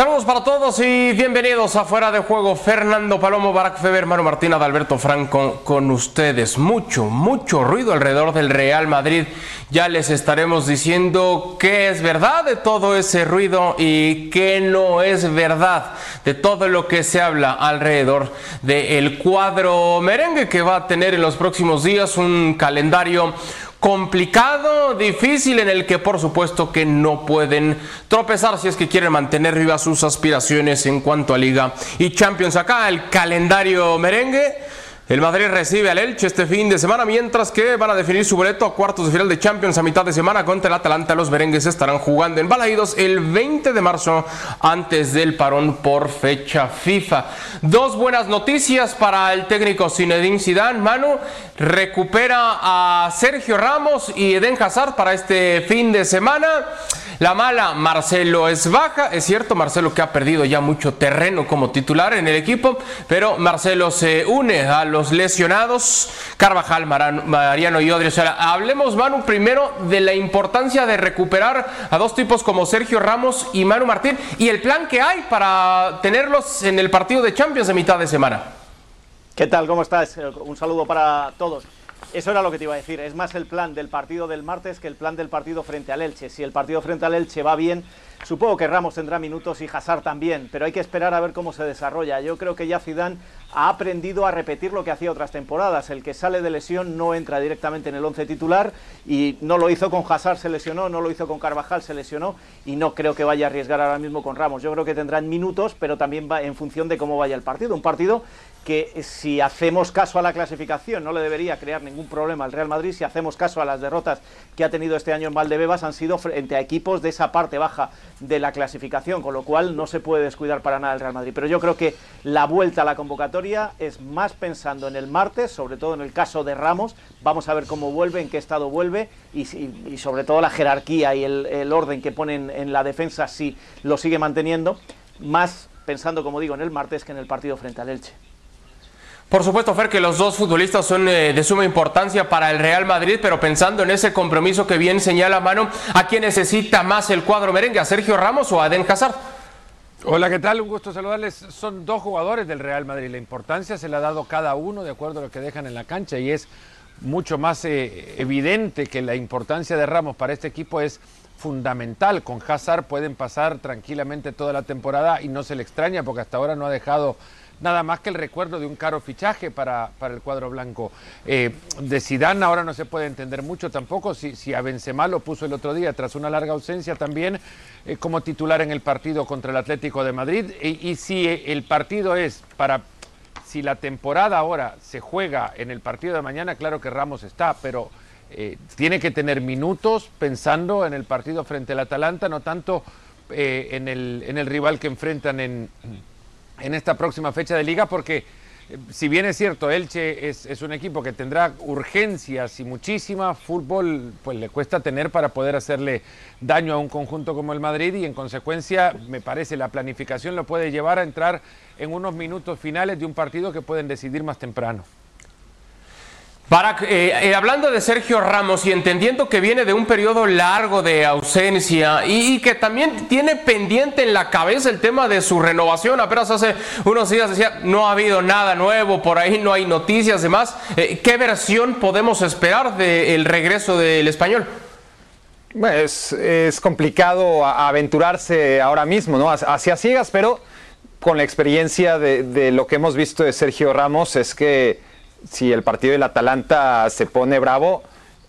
Saludos para todos y bienvenidos a Fuera de Juego. Fernando Palomo, Barack Feber, Manu Martín, Adalberto Franco con ustedes. Mucho, mucho ruido alrededor del Real Madrid. Ya les estaremos diciendo qué es verdad de todo ese ruido y qué no es verdad de todo lo que se habla alrededor del cuadro merengue que va a tener en los próximos días un calendario complicado, difícil, en el que por supuesto que no pueden tropezar si es que quieren mantener vivas sus aspiraciones en cuanto a liga y Champions. Acá el calendario merengue el Madrid recibe al Elche este fin de semana, mientras que van a definir su boleto a cuartos de final de Champions a mitad de semana contra el Atalanta. Los merengues estarán jugando en Balaídos el 20 de marzo antes del parón por fecha FIFA. Dos buenas noticias para el técnico Zinedine Zidane. Manu recupera a Sergio Ramos y Eden Hazard para este fin de semana. La mala, Marcelo es baja. Es cierto, Marcelo que ha perdido ya mucho terreno como titular en el equipo, pero Marcelo se une a los lesionados. Carvajal, Mariano y Odrio. O sea, hablemos, Manu, primero de la importancia de recuperar a dos tipos como Sergio Ramos y Manu Martín y el plan que hay para tenerlos en el partido de Champions de mitad de semana. ¿Qué tal? ¿Cómo estás? Un saludo para todos. Eso era lo que te iba a decir. Es más el plan del partido del martes que el plan del partido frente al Elche. Si el partido frente al Elche va bien, supongo que Ramos tendrá minutos y Hazard también, pero hay que esperar a ver cómo se desarrolla. Yo creo que ya Zidane ha aprendido a repetir lo que hacía otras temporadas. El que sale de lesión no entra directamente en el once titular y no lo hizo con Hazard, se lesionó, no lo hizo con Carvajal, se lesionó y no creo que vaya a arriesgar ahora mismo con Ramos. Yo creo que tendrán minutos, pero también va en función de cómo vaya el partido. Un partido que si hacemos caso a la clasificación no le debería crear ningún problema al Real Madrid, si hacemos caso a las derrotas que ha tenido este año en Valdebebas han sido frente a equipos de esa parte baja de la clasificación, con lo cual no se puede descuidar para nada el Real Madrid. Pero yo creo que la vuelta a la convocatoria es más pensando en el martes, sobre todo en el caso de Ramos, vamos a ver cómo vuelve, en qué estado vuelve y, sobre todo la jerarquía y el, el orden que ponen en la defensa si lo sigue manteniendo, más pensando, como digo, en el martes que en el partido frente al Elche. Por supuesto, Fer, que los dos futbolistas son eh, de suma importancia para el Real Madrid, pero pensando en ese compromiso que bien señala Mano, ¿a quién necesita más el cuadro merengue? ¿A Sergio Ramos o a Eden Hazard? Hola, ¿qué tal? Un gusto saludarles. Son dos jugadores del Real Madrid. La importancia se le ha dado cada uno de acuerdo a lo que dejan en la cancha y es mucho más eh, evidente que la importancia de Ramos para este equipo es fundamental. Con Hazard pueden pasar tranquilamente toda la temporada y no se le extraña porque hasta ahora no ha dejado nada más que el recuerdo de un caro fichaje para, el cuadro blanco. Eh, de Zidane ahora no se puede entender mucho tampoco, si, si a Benzema lo puso el otro día tras una larga ausencia también eh, como titular en el partido contra el Atlético de Madrid, y, si el partido es para... Si la temporada ahora se juega en el partido de mañana, claro que Ramos está, pero eh, tiene que tener minutos pensando en el partido frente al Atalanta, no tanto en, el, en el rival que enfrentan en, en esta próxima fecha de liga porque eh, si bien es cierto, Elche es, un equipo que tendrá urgencias y muchísima fútbol, pues le cuesta tener para poder hacerle daño a un conjunto como el Madrid y en consecuencia me parece la planificación lo puede llevar a entrar en unos minutos finales de un partido que pueden decidir más temprano. Eh, eh, hablando de Sergio Ramos y entendiendo que viene de un periodo largo de ausencia y, que también tiene pendiente en la cabeza el tema de su renovación, apenas hace unos días decía, no ha habido nada nuevo, por ahí no hay noticias, demás, eh, ¿qué versión podemos esperar del regreso del español? Es, es complicado aventurarse ahora mismo, ¿no? Hacia ciegas, pero con la experiencia de lo que hemos visto de Sergio Ramos es que si el partido del Atalanta se pone bravo,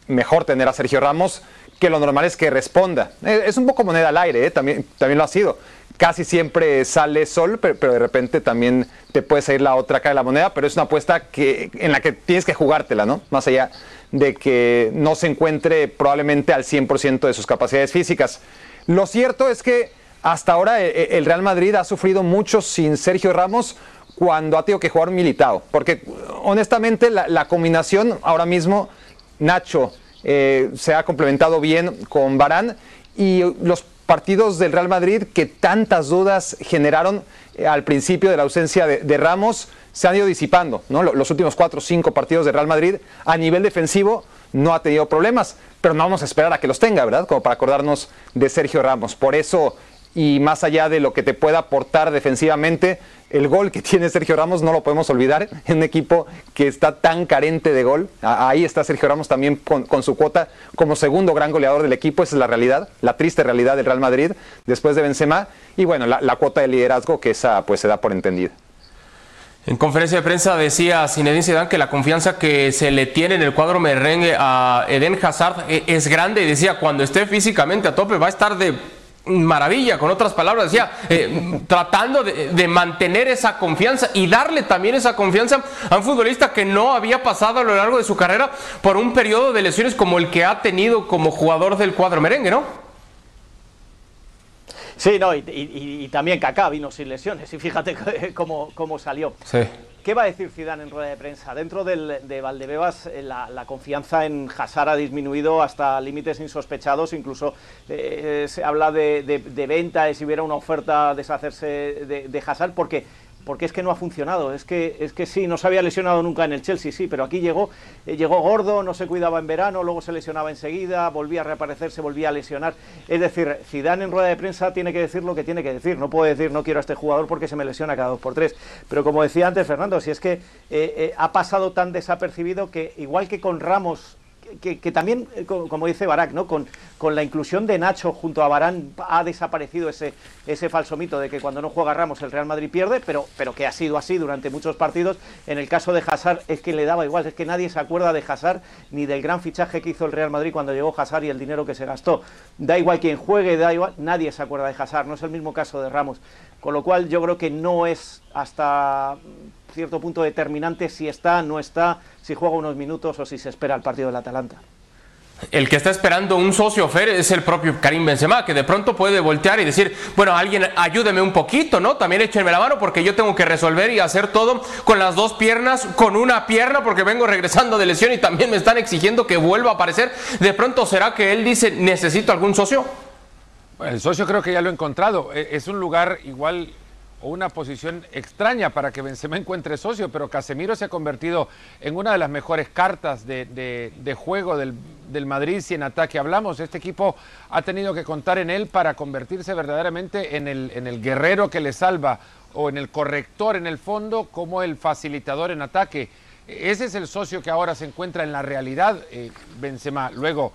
mejor tener a Sergio Ramos, que lo normal es que responda. Eh, es un poco moneda al aire, eh, también, también lo ha sido. Casi siempre sale sol, pero, de repente también te puede salir la otra cara de la moneda, pero es una apuesta que, en la que tienes que jugártela, ¿no? Más allá de que no se encuentre probablemente al 100% de sus capacidades físicas. Lo cierto es que hasta ahora eh, el Real Madrid ha sufrido mucho sin Sergio Ramos cuando ha tenido que jugar militado. Porque honestamente la, combinación ahora mismo, Nacho eh, se ha complementado bien con Barán y los partidos del Real Madrid que tantas dudas generaron eh, al principio de la ausencia de, Ramos se han ido disipando. Los últimos cuatro o cinco partidos del Real Madrid a nivel defensivo no ha tenido problemas, pero no vamos a esperar a que los tenga, ¿verdad? Como para acordarnos de Sergio Ramos. Por eso y más allá de lo que te pueda aportar defensivamente, el gol que tiene Sergio Ramos no lo podemos olvidar en un equipo que está tan carente de gol. Ahí está Sergio Ramos también con, su cuota como segundo gran goleador del equipo. Esa es la realidad, la triste realidad del Real Madrid después de Benzema. Y bueno, la, cuota de liderazgo que esa pues se da por entendida. En conferencia de prensa decía Zinedine Zidane que la confianza que se le tiene en el cuadro merengue a Eden Hazard e, es grande y decía cuando esté físicamente a tope va a estar de maravilla, con otras palabras, decía, eh, tratando de, mantener esa confianza y darle también esa confianza a un futbolista que no había pasado a lo largo de su carrera por un periodo de lesiones como el que ha tenido como jugador del cuadro merengue, ¿no? Sí, no, y, también Kaká vino sin lesiones y fíjate cómo, cómo salió. Sí. ¿Qué va a decir Zidane en rueda de prensa? Dentro de Valdebebas eh, la, confianza en Hazard ha disminuido hasta límites insospechados, incluso eh, se habla de, de, venta, de si hubiera una oferta deshacerse de, de Hazard, porque porque es que no ha funcionado. Es que, es que sí, no se había lesionado nunca en el Chelsea, sí, pero aquí llegó, eh, llegó gordo, no se cuidaba en verano, luego se lesionaba enseguida, volvía a reaparecer, se volvía a lesionar. Es decir, Zidane en rueda de prensa tiene que decir lo que tiene que decir. No puede decir no quiero a este jugador porque se me lesiona cada dos por tres. Pero como decía antes Fernando, si es que eh, eh, ha pasado tan desapercibido que igual que con Ramos que, también, eh, como dice Barak, ¿no? Con, con, la inclusión de Nacho junto a Barán ha desaparecido ese, ese falso mito de que cuando no juega Ramos el Real Madrid pierde, pero, pero que ha sido así durante muchos partidos. En el caso de Hazard es que le daba igual, es que nadie se acuerda de Hazard ni del gran fichaje que hizo el Real Madrid cuando llegó Hazard y el dinero que se gastó. Da igual quien juegue, da igual, nadie se acuerda de Hazard, no es el mismo caso de Ramos. Con lo cual yo creo que no es hasta cierto punto determinante si está, no está, si juega unos minutos o si se espera el partido del Atalanta. El que está esperando un socio Fer es el propio Karim Benzema, que de pronto puede voltear y decir, bueno, alguien ayúdeme un poquito, ¿no? También échenme la mano porque yo tengo que resolver y hacer todo con las dos piernas, con una pierna porque vengo regresando de lesión y también me están exigiendo que vuelva a aparecer. De pronto será que él dice, necesito algún socio. El socio creo que ya lo he encontrado. E, es un lugar igual o una posición extraña para que Benzema encuentre socio, pero Casemiro se ha convertido en una de las mejores cartas de, juego del, Madrid si en ataque hablamos. Este equipo ha tenido que contar en él para convertirse verdaderamente en el, guerrero que le salva o en el corrector en el fondo como el facilitador en ataque. Ese es el socio que ahora se encuentra en la realidad, eh, Benzema. Luego,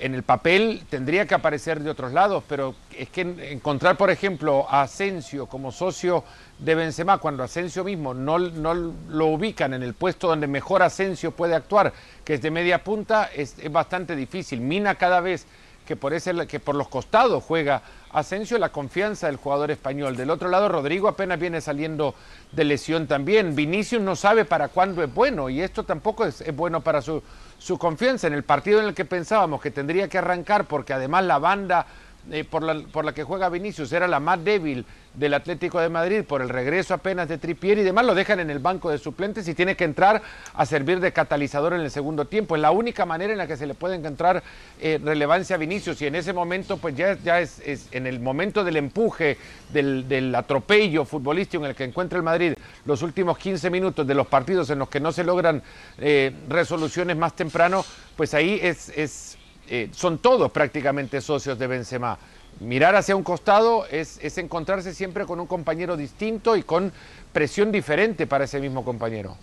en el papel tendría que aparecer de otros lados, pero es que encontrar, por ejemplo, a Asensio como socio de Benzema, cuando Asensio mismo no, no lo ubican en el puesto donde mejor Asensio puede actuar, que es de media punta, es, bastante difícil. Mina cada vez que por, ese, que por los costados juega Asensio, la confianza del jugador español. Del otro lado, Rodrigo apenas viene saliendo de lesión también. Vinicius no sabe para cuándo es bueno y esto tampoco es bueno para su su confianza en el partido en el que pensábamos que tendría que arrancar, porque además la banda eh, por, la, por, la, que juega Vinicius. Era la más débil del Atlético de Madrid por el regreso apenas de Tripier y demás, lo dejan en el banco de suplentes y tiene que entrar a servir de catalizador en el segundo tiempo. Es la única manera en la que se le puede encontrar eh, relevancia a Vinicius. Y en ese momento, pues ya, ya es, en el momento del empuje, del, atropello futbolístico en el que encuentra el Madrid los últimos 15 minutos de los partidos en los que no se logran eh, resoluciones más temprano, pues ahí es, es eh, son todos prácticamente socios de Benzema. Mirar hacia un costado es, encontrarse siempre con un compañero distinto y con presión diferente para ese mismo compañero.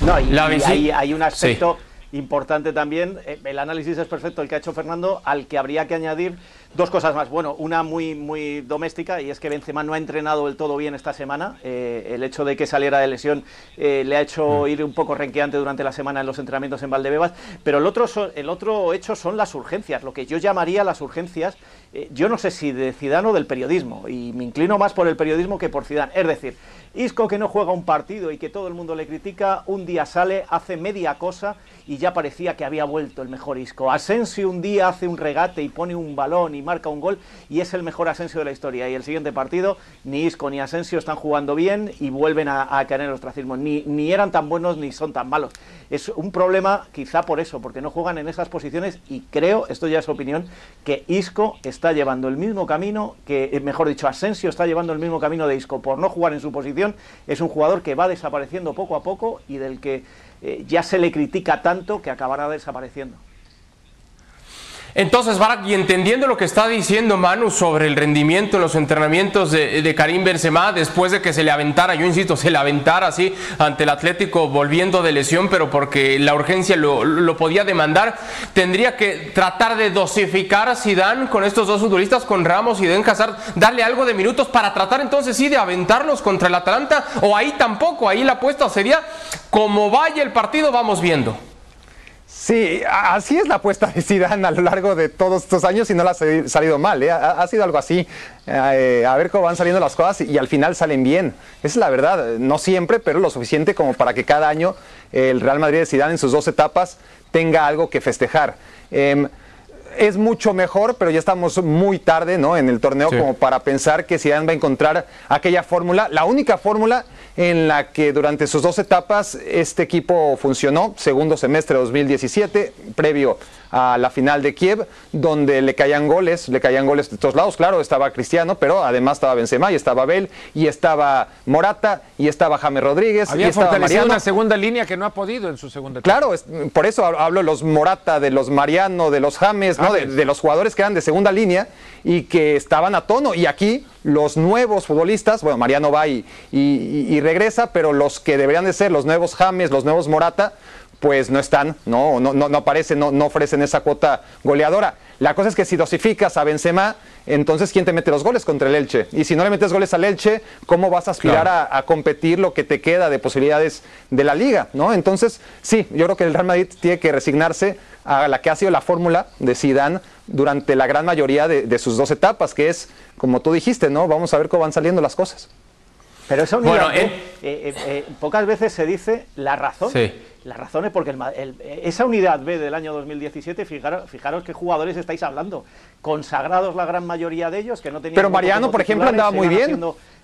No, y, hay, un aspecto importante también, eh, el análisis es perfecto el que ha hecho Fernando, al que habría que añadir Dos cosas más. Bueno, una muy, muy doméstica y es que Benzema no ha entrenado del todo bien esta semana. Eh, el hecho de que saliera de lesión eh, le ha hecho mm. ir un poco renqueante durante la semana en los entrenamientos en Valdebebas. Pero el otro, el otro hecho son las urgencias, lo que yo llamaría las urgencias. Eh, yo no sé si de Zidane o del periodismo y me inclino más por el periodismo que por Zidane. Es decir, Isco que no juega un partido y que todo el mundo le critica, un día sale, hace media cosa y ya parecía que había vuelto el mejor Isco. Asensio un día hace un regate y pone un balón y marca un gol y es el mejor Asensio de la historia. Y el siguiente partido, ni Isco ni Asensio están jugando bien y vuelven a, caer en el ostracismo. Ni, ni eran tan buenos ni son tan malos. Es un problema quizá por eso, porque no juegan en esas posiciones y creo, esto ya es opinión, que Isco está llevando el mismo camino que, eh, mejor dicho, Asensio está llevando el mismo camino de Isco por no jugar en su posición. Es un jugador que va desapareciendo poco a poco y del que eh, ya se le critica tanto que acabará desapareciendo. Entonces, Barak, y entendiendo lo que está diciendo Manu sobre el rendimiento en los entrenamientos de, Karim Benzema, después de que se le aventara, yo insisto, se le aventara así ante el Atlético volviendo de lesión, pero porque la urgencia lo, podía demandar, tendría que tratar de dosificar a Zidane con estos dos futbolistas, con Ramos y Den Hazard, darle algo de minutos para tratar entonces sí de aventarlos contra el Atalanta, o ahí tampoco, ahí la apuesta sería, como vaya el partido, vamos viendo. Sí, así es la apuesta de Zidane a lo largo de todos estos años y no le ha salido mal, ¿eh? ha, sido algo así. Eh, a ver cómo van saliendo las cosas y, al final salen bien. Esa es la verdad, no siempre, pero lo suficiente como para que cada año el Real Madrid de Zidane en sus dos etapas tenga algo que festejar. Em, es mucho mejor, pero ya estamos muy tarde ¿no? en el torneo como para pensar que Zidane va a encontrar aquella fórmula, la única fórmula en la que durante sus dos etapas este equipo funcionó, segundo semestre de 2017, previo a la final de Kiev, donde le caían goles, le caían goles de todos lados. Claro, estaba Cristiano, pero además estaba Benzema y estaba Bel y estaba Morata y estaba James Rodríguez. Había y estaba fortalecido una segunda línea que no ha podido en su segunda. Claro, por eso hablo de los Morata, de los Mariano, de los James, ¿no? de, los jugadores que eran de segunda línea y que estaban a tono. Y aquí los nuevos futbolistas, bueno, Mariano va y, y regresa, pero los que deberían de ser los nuevos James, los nuevos Morata, pues no están, no, no, no, aparecen, no, no ofrecen esa cuota goleadora. La cosa es que si dosificas a Benzema, entonces ¿quién te mete los goles contra el Elche? Y si no le metes goles al Elche, ¿cómo vas a aspirar a, competir lo que te queda de posibilidades de la liga? ¿no? Entonces, sí, yo creo que el Real Madrid tiene que resignarse a la que ha sido la fórmula de Zidane durante la gran mayoría de, sus dos etapas, que es, como tú dijiste, ¿no? Vamos a ver cómo van saliendo las cosas. Pero esa unidad, eh, eh, eh, pocas veces se dice la razón. Sí las razones, porque esa unidad B del año 2017, fijaros, fijaros qué jugadores estáis hablando. Consagrados la gran mayoría de ellos, que no tenían. Pero Mariano, por ejemplo, andaba muy bien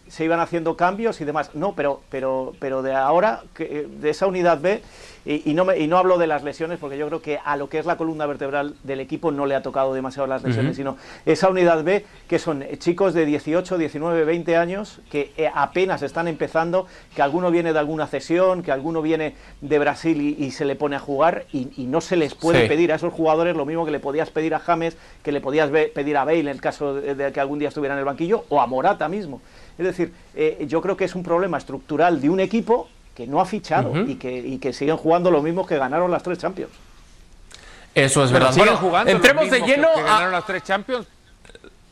se iban haciendo cambios y demás. No, pero, pero, pero de ahora, que, de esa unidad B, y, no me, y no hablo de las lesiones, porque yo creo que a lo que es la columna vertebral del equipo no le ha tocado demasiado las lesiones, sino esa unidad B, que son chicos de 18, 19, 20 años, que eh, apenas están empezando, que alguno viene de alguna cesión, que alguno viene de Brasil y, se le pone a jugar, y, no se les puede pedir a esos jugadores lo mismo que le podías pedir a James, que le podías pedir a Bale en el caso de que algún día estuviera en el banquillo, o a Morata mismo. Es decir, eh, yo creo que es un problema estructural de un equipo que no ha fichado y, que, que siguen jugando lo mismo que ganaron las tres Champions. Eso es verdad. Siguen jugando entremos de lleno que, ganaron las tres Champions,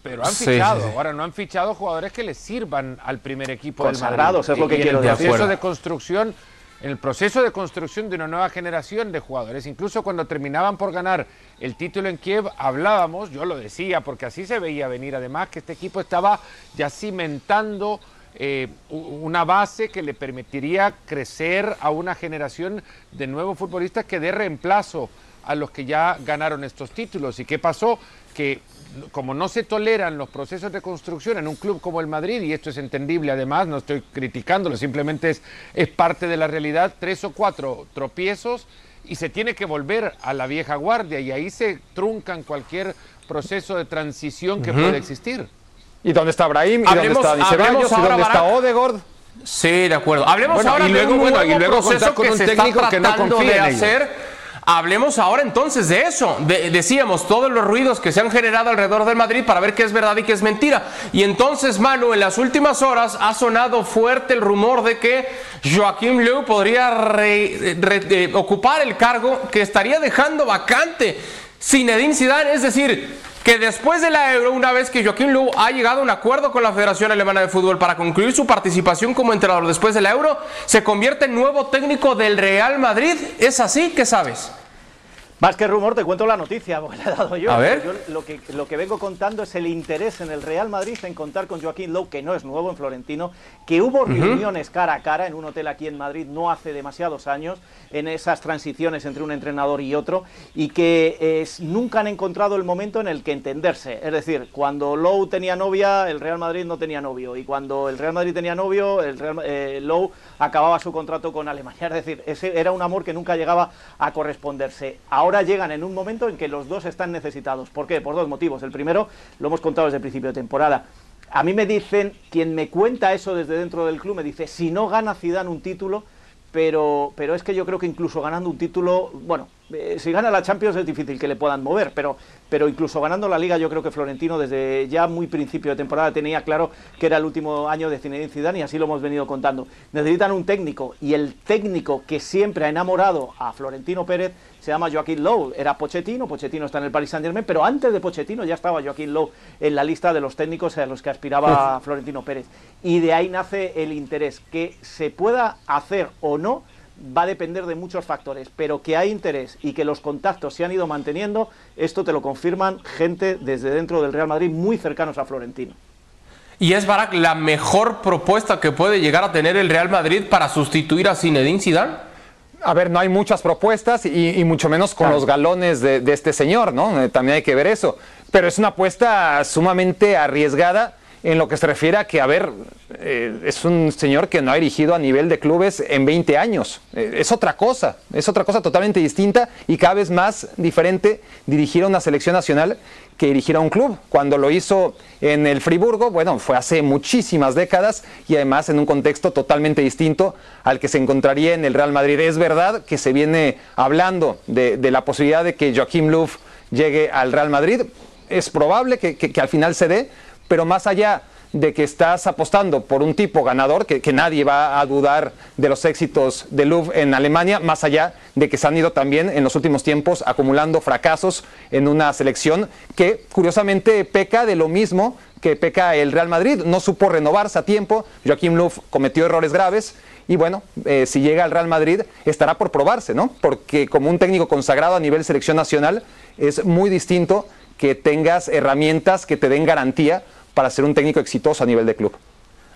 pero han fichado. Ahora no han fichado jugadores que les sirvan al primer equipo Consagrados, del Madrid. es lo que quiero decir. El proceso de construcción, en el proceso de construcción de una nueva generación de jugadores, incluso cuando terminaban por ganar el título en Kiev, hablábamos, yo lo decía, porque así se veía venir, además que este equipo estaba ya cimentando eh, una base que le permitiría crecer a una generación de nuevos futbolistas que dé reemplazo a los que ya ganaron estos títulos. ¿Y qué pasó? Que como no se toleran los procesos de construcción en un club como el Madrid, y esto es entendible además, no estoy criticándolo, simplemente es, es parte de la realidad, tres o cuatro tropiezos y se tiene que volver a la vieja guardia y ahí se truncan cualquier proceso de transición que puede existir. ¿Y dónde está Brahim? ¿Y dónde está Ceballos? ¿Y dónde está Odegaard? Sí, de acuerdo. Hablemos ahora y luego, de un bueno, y luego contar con un técnico que no confía en hacer. Hablemos ahora entonces de eso. decíamos todos los ruidos que se han generado alrededor del Madrid para ver qué es verdad y qué es mentira. Y entonces, Manu, en las últimas horas ha sonado fuerte el rumor de que Joaquín Leu podría eh, ocupar el cargo que estaría dejando vacante Zinedine Zidane. Es decir, que después de la Euro, una vez que Joaquín Löw ha llegado a un acuerdo con la Federación Alemana de Fútbol para concluir su participación como entrenador después de la Euro, se convierte en nuevo técnico del Real Madrid. ¿Es así? ¿Qué sabes? Más que rumor, te cuento la noticia, porque la he dado yo. A ver. lo, que, lo que vengo contando es el interés en el Real Madrid en contar con Joaquín Lowe, que no es nuevo en Florentino, que hubo reuniones cara a cara en un hotel aquí en Madrid no hace demasiados años, en esas transiciones entre un entrenador y otro, y que nunca han encontrado el momento en el que entenderse. Es decir, cuando Lowe tenía novia, el Real Madrid no tenía novio, y cuando el Real Madrid tenía novio, el Real, eh, Lowe acababa su contrato con Alemania. Es decir, ese era un amor que nunca llegaba a corresponderse. Ahora llegan en un momento en que los dos están necesitados. ¿Por qué? Por dos motivos. El primero, lo hemos contado desde el principio de temporada. A mí me dicen, quien me cuenta eso desde dentro del club, me dice, si no gana Zidane un título, pero, pero es que yo creo que incluso ganando un título, bueno, eh, si gana la Champions es difícil que le puedan mover, pero, pero incluso ganando la Liga yo creo que Florentino desde ya muy principio de temporada tenía claro que era el último año de Zinedine Zidane y así lo hemos venido contando. Necesitan un técnico y el técnico que siempre ha enamorado a Florentino Pérez se llama Joaquín Lowe. Era Pochettino, Pochettino está en el Paris Saint Germain, pero antes de Pochettino ya estaba Joaquín Lowe en la lista de los técnicos a los que aspiraba Florentino Pérez. Y de ahí nace el interés. Que se pueda hacer o no va a depender de muchos factores, pero que hay interés y que los contactos se han ido manteniendo, esto te lo confirman gente desde dentro del Real Madrid muy cercanos a Florentino. ¿Y es Barak la mejor propuesta que puede llegar a tener el Real Madrid para sustituir a Zinedine Zidane? A ver, no hay muchas propuestas y, mucho menos con los galones de, de, este señor, ¿no? Eh, también hay que ver eso. Pero es una apuesta sumamente arriesgada en lo que se refiere a que, a ver, eh, es un señor que no ha dirigido a nivel de clubes en 20 años. Eh, es otra cosa, es otra cosa totalmente distinta y cada vez más diferente dirigir a una selección nacional que dirigir a un club. Cuando lo hizo en el Friburgo, bueno, fue hace muchísimas décadas y además en un contexto totalmente distinto al que se encontraría en el Real Madrid. Es verdad que se viene hablando de, la posibilidad de que Joaquim Löw llegue al Real Madrid. Es probable que al final se dé, pero más allá de que estás apostando por un tipo ganador, que, nadie va a dudar de los éxitos de Louvre en Alemania, más allá de que se han ido también en los últimos tiempos acumulando fracasos en una selección que curiosamente peca de lo mismo que peca el Real Madrid. No supo renovarse a tiempo, Joaquín Louvre cometió errores graves. Y bueno, eh, si llega al Real Madrid estará por probarse, ¿no? Porque como un técnico consagrado a nivel selección nacional es muy distinto que tengas herramientas que te den garantía para ser un técnico exitoso a nivel de club.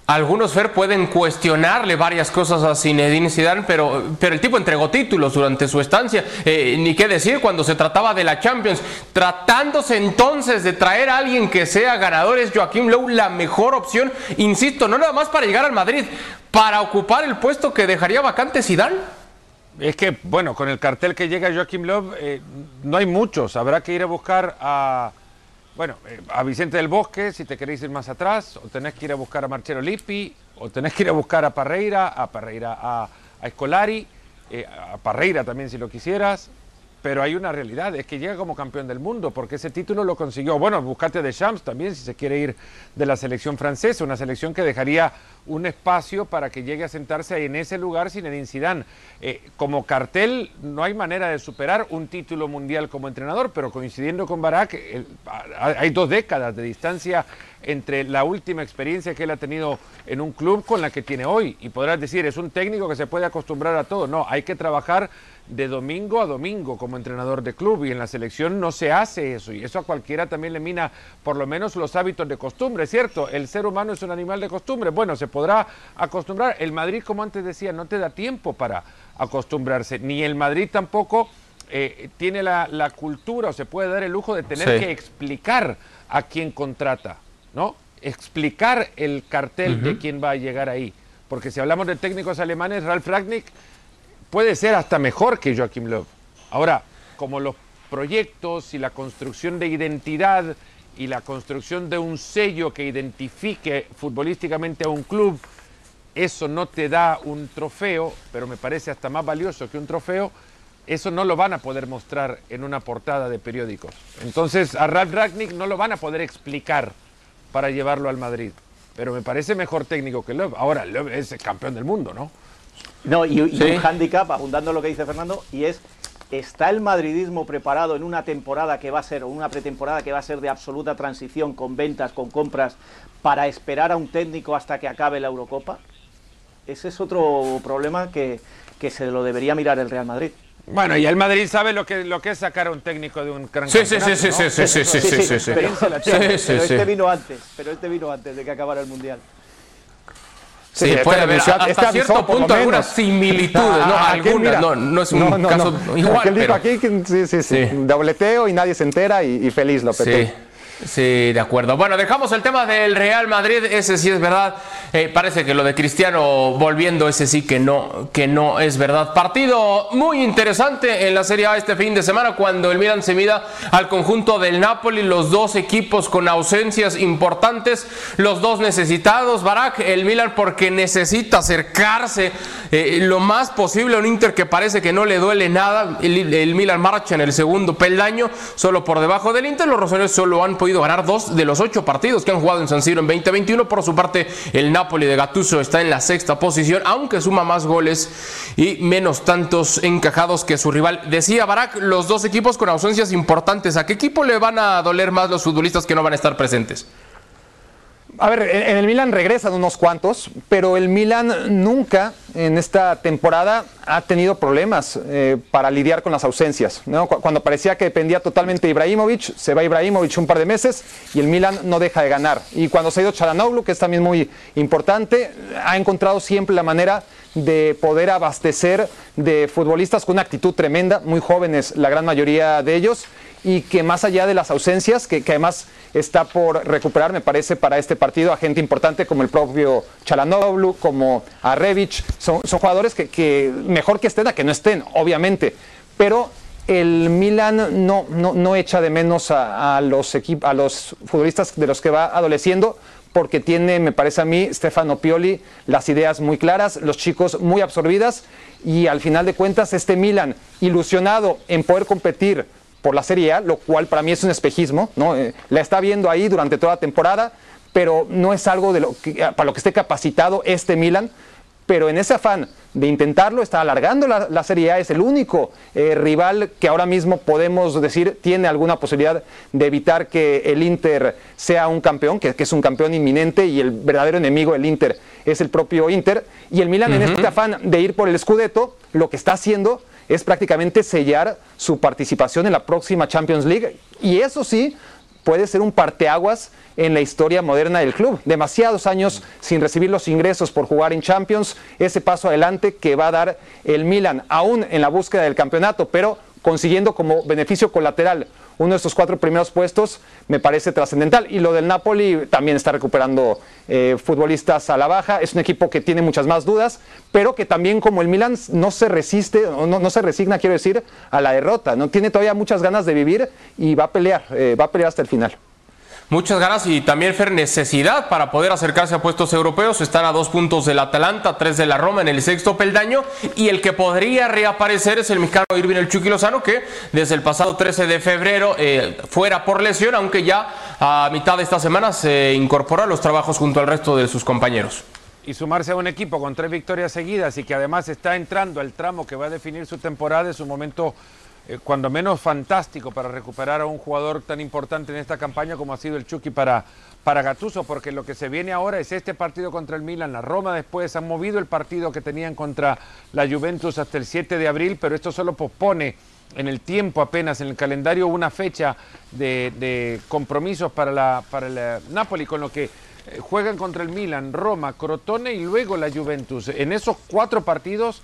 Algunos, Fer, pueden cuestionarle varias cosas a Zinedine Zidane, pero, pero el tipo entregó títulos durante su estancia. Eh, ni qué decir cuando se trataba de la Champions. Tratándose entonces de traer a alguien que sea ganador, es Joaquín Lowe la mejor opción. Insisto, no nada más para llegar al Madrid, para ocupar el puesto que dejaría vacante Zidane. Es que, bueno, con el cartel que llega Joaquín Lowe, eh, no hay muchos. Habrá que ir a buscar a bueno, eh, a Vicente del Bosque, si te queréis ir más atrás, o tenés que ir a buscar a Marcelo Lippi, o tenés que ir a buscar a Parreira, a Parreira, a, Escolari, eh, a Parreira también si lo quisieras, pero hay una realidad, es que llega como campeón del mundo, porque ese título lo consiguió. Bueno, buscate de Champs también, si se quiere ir de la selección francesa, una selección que dejaría un espacio para que llegue a sentarse en ese lugar sin Zidane. Eh, como cartel no hay manera de superar un título mundial como entrenador, pero coincidiendo con Barak, hay dos décadas de distancia entre la última experiencia que él ha tenido en un club con la que tiene hoy. Y podrás decir, es un técnico que se puede acostumbrar a todo. No, hay que trabajar de domingo a domingo como entrenador de club y en la selección no se hace eso y eso a cualquiera también le mina por lo menos los hábitos de costumbre, ¿cierto? El ser humano es un animal de costumbre, bueno, se podrá acostumbrar. El Madrid, como antes decía, no te da tiempo para acostumbrarse, ni el Madrid tampoco eh, tiene la, cultura o se puede dar el lujo de tener que explicar a quién contrata, ¿no? Explicar el cartel de quién va a llegar ahí. Porque si hablamos de técnicos alemanes, Ralf Ragnick puede ser hasta mejor que Joachim Löw. Ahora, como los proyectos y la construcción de identidad y la construcción de un sello que identifique futbolísticamente a un club, eso no te da un trofeo, pero me parece hasta más valioso que un trofeo, eso no lo van a poder mostrar en una portada de periódicos. Entonces a Ralf Ragnick no lo van a poder explicar para llevarlo al Madrid. Pero me parece mejor técnico que Löw. Ahora, Löw es el campeón del mundo, ¿no? No, y, un hándicap, abundando lo que dice Fernando, y es, ¿está el madridismo preparado en una temporada que va a ser, o una pretemporada que va a ser de absoluta transición, con ventas, con compras, para esperar a un técnico hasta que acabe la Eurocopa? Ese es otro problema que, se lo debería mirar el Real Madrid. Bueno, y el Madrid sabe lo que, lo que es sacar a un técnico de un gran sí, sí, sí, sí, sí, sí, sí, sí, sí, sí, Pero este vino antes, pero este vino antes de que acabara el Mundial. Sí, puede haber hasta este cierto punto algunas similitudes, no, algunas, no, no es un caso igual. Pero... aquí, sí, sí, sí, dobleteo y nadie se entera y, feliz lo Sí. Sí, de acuerdo. Bueno, dejamos el tema del Real Madrid, ese sí es verdad. Eh, parece que lo de Cristiano volviendo, ese sí que no, que no es verdad. Partido muy interesante en la Serie A este fin de semana cuando el Milan se mida al conjunto del Napoli, los dos equipos con ausencias importantes, los dos necesitados. Barak, el Milan porque necesita acercarse eh, lo más posible a un Inter que parece que no le duele nada. El, Milan marcha en el segundo peldaño, solo por debajo del Inter. Los rosones solo han podido ganar dos de los ocho partidos que han jugado en San Siro en 2021. Por su parte, el Napoli de Gattuso está en la sexta posición, aunque suma más goles y menos tantos encajados que su rival. Decía Barak, los dos equipos con ausencias importantes. ¿A qué equipo le van a doler más los futbolistas que no van a estar presentes? A ver, en el Milan regresan unos cuantos, pero el Milan nunca en esta temporada ha tenido problemas eh, para lidiar con las ausencias. Cuando parecía que dependía totalmente de Ibrahimovic, se va Ibrahimovic un par de meses y el Milan no deja de ganar. Y cuando se ha ido Charanoglu, que es también muy importante, ha encontrado siempre la manera de poder abastecer de futbolistas con una actitud tremenda, muy jóvenes la gran mayoría de ellos, y que más allá de las ausencias, que, que, además está por recuperar, me parece, para este partido a gente importante como el propio Chalanoglu, como a Revic, son, son jugadores que, que, mejor que estén a que no estén, obviamente, pero el Milan no, no, no echa de menos a, a los a los futbolistas de los que va adoleciendo, porque tiene, me parece a mí, Stefano Pioli, las ideas muy claras, los chicos muy absorbidas y al final de cuentas este Milan ilusionado en poder competir por la Serie A, lo cual para mí es un espejismo, ¿no? Eh, la está viendo ahí durante toda la temporada, pero no es algo de lo que, para lo que esté capacitado este Milan, pero en ese afán de intentarlo está alargando la, la Serie A, es el único eh, rival que ahora mismo podemos decir tiene alguna posibilidad de evitar que el Inter sea un campeón, que, que es un campeón inminente y el verdadero enemigo del Inter es el propio Inter, y el Milan uh -huh. en este afán de ir por el Scudetto, lo que está haciendo es prácticamente sellar su participación en la próxima Champions League. Y eso sí, puede ser un parteaguas en la historia moderna del club. Demasiados años sin recibir los ingresos por jugar en Champions, ese paso adelante que va a dar el Milan, aún en la búsqueda del campeonato, pero consiguiendo como beneficio colateral uno de estos cuatro primeros puestos me parece trascendental. Y lo del Napoli también está recuperando eh, futbolistas a la baja. Es un equipo que tiene muchas más dudas, pero que también como el Milan no se resiste, no, no se resigna, quiero decir, a la derrota. No tiene todavía muchas ganas de vivir y va a pelear, eh, va a pelear hasta el final. Muchas ganas y también Fer necesidad para poder acercarse a puestos europeos. Están a dos puntos del Atalanta, tres de la Roma en el sexto peldaño. Y el que podría reaparecer es el mexicano Irving el Chucky Lozano, que desde el pasado 13 de febrero eh, fuera por lesión, aunque ya a mitad de esta semana se incorpora a los trabajos junto al resto de sus compañeros. Y sumarse a un equipo con tres victorias seguidas y que además está entrando al tramo que va a definir su temporada es un momento eh, cuando menos fantástico para recuperar a un jugador tan importante en esta campaña como ha sido el Chucky para, para Gattuso, porque lo que se viene ahora es este partido contra el Milan, la Roma después han movido el partido que tenían contra la Juventus hasta el 7 de abril, pero esto solo pospone en el tiempo apenas, en el calendario, una fecha de, compromisos para, la, para el Napoli, con lo que eh, juegan contra el Milan, Roma, Crotone y luego la Juventus. En esos cuatro partidos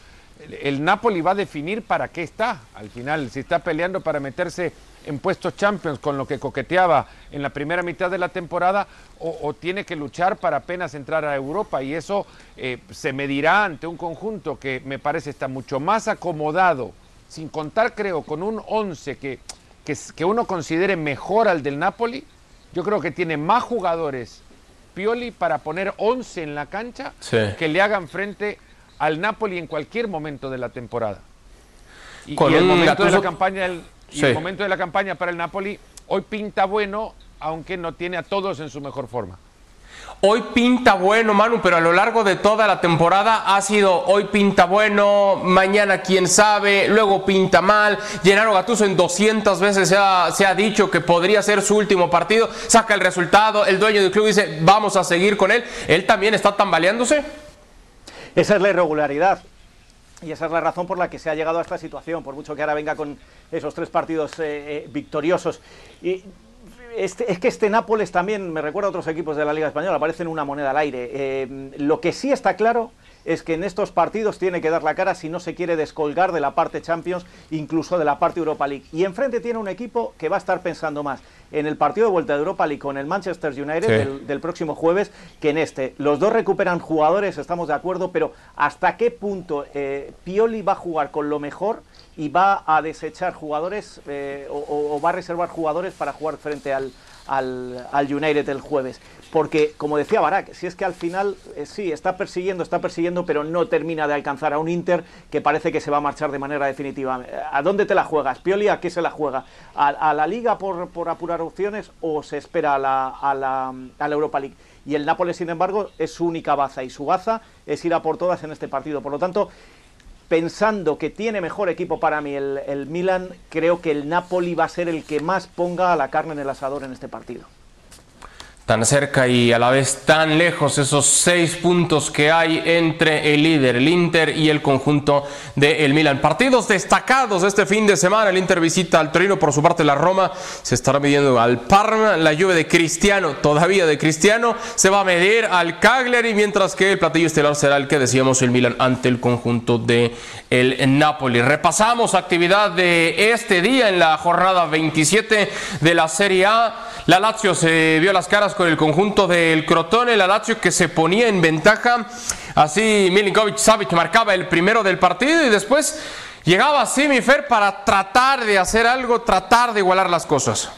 el Napoli va a definir para qué está al final, si está peleando para meterse en puestos Champions con lo que coqueteaba en la primera mitad de la temporada o, o tiene que luchar para apenas entrar a Europa y eso eh, se medirá ante un conjunto que me parece está mucho más acomodado, sin contar creo con un 11 que, que, que uno considere mejor al del Napoli, yo creo que tiene más jugadores Pioli para poner 11 en la cancha sí. que le hagan frente al Napoli en cualquier momento de la temporada. Y, y el momento Gattuso... de la campaña el, sí. el momento de la campaña para el Napoli hoy pinta bueno, aunque no tiene a todos en su mejor forma. Hoy pinta bueno, Manu, pero a lo largo de toda la temporada ha sido hoy pinta bueno, mañana quién sabe, luego pinta mal. Gennaro Gattuso en 200 veces se ha, se ha, dicho que podría ser su último partido, saca el resultado, el dueño del club dice vamos a seguir con él. ¿Él también está tambaleándose? Esa es la irregularidad. Y esa es la razón por la que se ha llegado a esta situación, por mucho que ahora venga con esos tres partidos eh, eh, victoriosos. Y este, es que este Nápoles también me recuerda a otros equipos de la Liga Española, parecen una moneda al aire. Eh, lo que sí está claro es que en estos partidos tiene que dar la cara si no se quiere descolgar de la parte Champions, incluso de la parte Europa League. Y enfrente tiene un equipo que va a estar pensando más en el partido de vuelta de Europa League con el Manchester United del, próximo jueves que en este. Los dos recuperan jugadores, estamos de acuerdo, pero ¿hasta qué punto eh, Pioli va a jugar con lo mejor y va a desechar jugadores eh, o, va a reservar jugadores para jugar frente al, al, al United el jueves? porque, como decía Barak, si es que al final eh, sí, está persiguiendo, está persiguiendo, pero no termina de alcanzar a un Inter que parece que se va a marchar de manera definitiva. Eh, ¿A dónde te la juegas? Pioli, ¿a qué se la juega? ¿A, la Liga por, por, apurar opciones o se espera a la, a, la, a la Europa League? Y el Nápoles, sin embargo, es su única baza y su baza es ir a por todas en este partido. Por lo tanto, pensando que tiene mejor equipo para mí el, el Milan, creo que el Napoli va a ser el que más ponga la carne en el asador en este partido tan cerca y a la vez tan lejos esos seis puntos que hay entre el líder, el Inter y el conjunto del el Milan. Partidos destacados este fin de semana. El Inter visita al Torino, por su parte la Roma se estará midiendo al Parma. La lluvia de Cristiano, todavía de Cristiano, se va a medir al Cagliari, mientras que el platillo estelar será el que decíamos el Milan ante el conjunto de el Napoli. Repasamos actividad de este día en la jornada 27 de la Serie A. La Lazio se vio las caras con el conjunto del Crotone, la Lazio que se ponía en ventaja. Así Milinkovic Savic marcaba el primero del partido y después llegaba Simifer para tratar de hacer algo, tratar de igualar las cosas.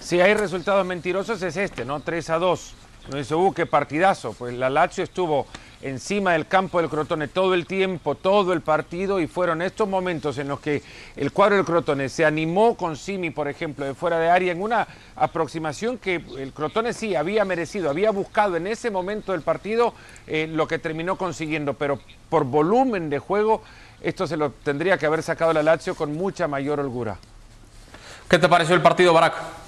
Si hay resultados mentirosos es este, ¿no? 3 a 2. No dice, uh, qué partidazo. Pues la Lazio estuvo encima del campo del Crotone todo el tiempo, todo el partido, y fueron estos momentos en los que el cuadro del Crotone se animó con Simi, por ejemplo, de fuera de área, en una aproximación que el Crotone sí había merecido, había buscado en ese momento del partido eh, lo que terminó consiguiendo, pero por volumen de juego, esto se lo tendría que haber sacado la Lazio con mucha mayor holgura. ¿Qué te pareció el partido, Barak?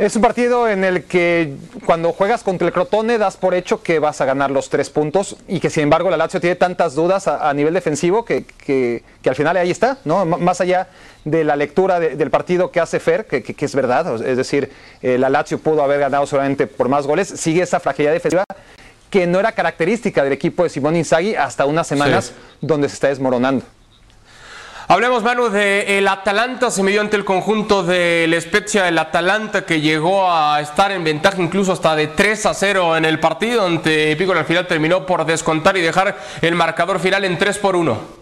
Es un partido en el que cuando juegas contra el Crotone das por hecho que vas a ganar los tres puntos y que sin embargo la Lazio tiene tantas dudas a, nivel defensivo que, que, al final ahí está, ¿no? más allá de la lectura del partido que hace Fer, que, es verdad, es decir, eh, la Lazio pudo haber ganado solamente por más goles, sigue esa fragilidad defensiva que no era característica del equipo de Simón Inzaghi hasta unas semanas donde se está desmoronando. Hablemos, Manu, del Atalanta. Se midió ante el conjunto del Spezia, el Atalanta que llegó a estar en ventaja incluso hasta de 3 a 0 en el partido, ante Piccolo al final terminó por descontar y dejar el marcador final en 3 por 1.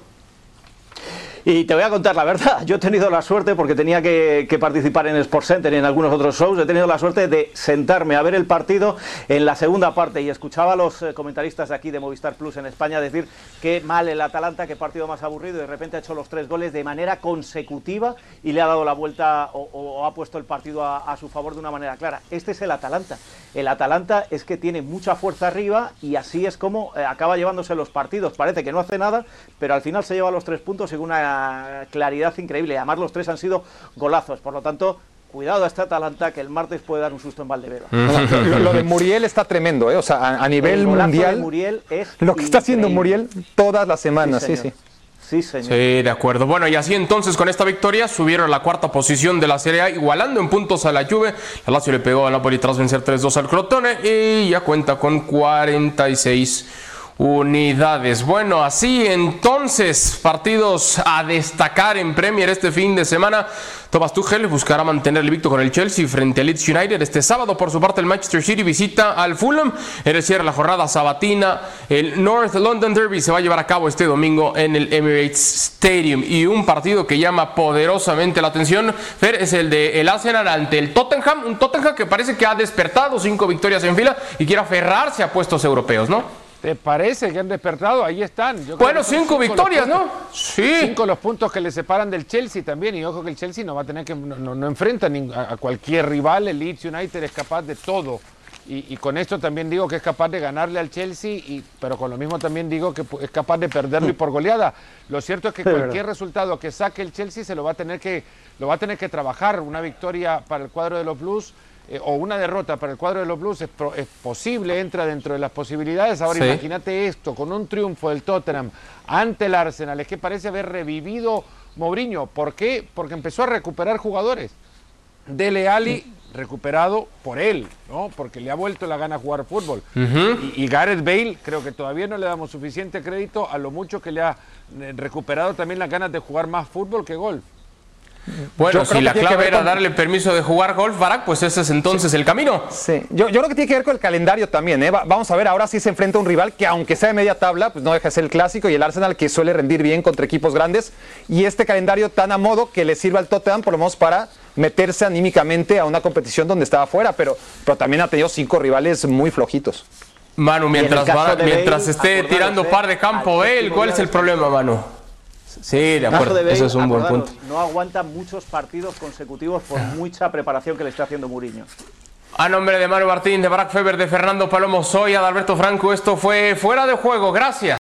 Y te voy a contar la verdad, yo he tenido la suerte, porque tenía que, participar en Sports Center y en algunos otros shows, he tenido la suerte de sentarme a ver el partido en la segunda parte y escuchaba a los eh, comentaristas de aquí de Movistar Plus en España decir que mal el Atalanta, que partido más aburrido, y de repente ha hecho los tres goles de manera consecutiva y le ha dado la vuelta o, ha puesto el partido a, su favor de una manera clara. Este es el Atalanta. El Atalanta es que tiene mucha fuerza arriba y así es como eh, acaba llevándose los partidos. Parece que no hace nada, pero al final se lleva los tres puntos según una claridad increíble. Además, los tres han sido golazos. Por lo tanto, cuidado a este Atalanta que el martes puede dar un susto en Valdebero. lo, de Muriel está tremendo, ¿eh? O sea, a, nivel mundial. Muriel es lo que está haciendo Muriel todas las semanas, sí, sí. Sí, señor. Sí, de acuerdo. Bueno, y así entonces con esta victoria subieron a la cuarta posición de la Serie A, igualando en puntos a la Juve. La Lazio le pegó a Napoli tras vencer 3-2 al Crotone y ya cuenta con 46 unidades. Bueno, así entonces, partidos a destacar en Premier este fin de semana. Thomas Tuchel buscará mantener el victo con el Chelsea frente al Leeds United. Este sábado, por su parte, el Manchester City visita al Fulham. En el cierre la jornada sabatina. El North London Derby se va a llevar a cabo este domingo en el Emirates Stadium. Y un partido que llama poderosamente la atención, Fer, es el de el Arsenal ante el Tottenham. Un Tottenham que parece que ha despertado cinco victorias en fila y quiere aferrarse a puestos europeos, ¿no? ¿Te parece que han despertado? Ahí están. bueno, cinco, victorias, ¿no? Sí. Cinco los puntos que le separan del Chelsea también. Y ojo que el Chelsea no va a tener que. No, enfrenta a, cualquier rival. El Leeds United es capaz de todo. Y, con esto también digo que es capaz de ganarle al Chelsea, y, pero con lo mismo también digo que es capaz de perderlo y por goleada. Lo cierto es que cualquier resultado que saque el Chelsea se lo va a tener que, lo va a tener que trabajar. Una victoria para el cuadro de los Blues eh, o una derrota para el cuadro de los Blues es, posible, entra dentro de las posibilidades. Ahora imagínate esto, con un triunfo del Tottenham ante el Arsenal, es que parece haber revivido Mourinho. ¿Por qué? Porque empezó a recuperar jugadores. Dele Ali recuperado por él, ¿no? Porque le ha vuelto la gana a jugar fútbol. y, y, Gareth Bale, creo que todavía no le damos suficiente crédito a lo mucho que le ha eh, recuperado también las ganas de jugar más fútbol que golf. Bueno, Yo si la que tiene que clave ver era con- darle permiso de jugar golf, Barak, pues ese es entonces el camino. Sí, yo, yo creo que tiene que ver con el calendario también. ¿eh? Va- vamos a ver, ahora sí se enfrenta a un rival que aunque sea de media tabla, pues no deja de ser el clásico y el Arsenal que suele rendir bien contra equipos grandes. Y este calendario tan a modo que le sirve al Tottenham por lo menos para meterse anímicamente a una competición donde estaba fuera, pero, pero también ha tenido cinco rivales muy flojitos. Manu, mientras, Bale, mientras esté tirando eh, par de campo séptimo ¿cuál es el problema, Manu? Sí, de acuerdo, de Bale, ese es un buen punto. no aguanta muchos partidos consecutivos por mucha preparación que le está haciendo Mourinho. A nombre de Manu Martín, de Barack Feber, de Fernando Palomo, soy Adalberto Franco. Esto fue Fuera de Juego. Gracias.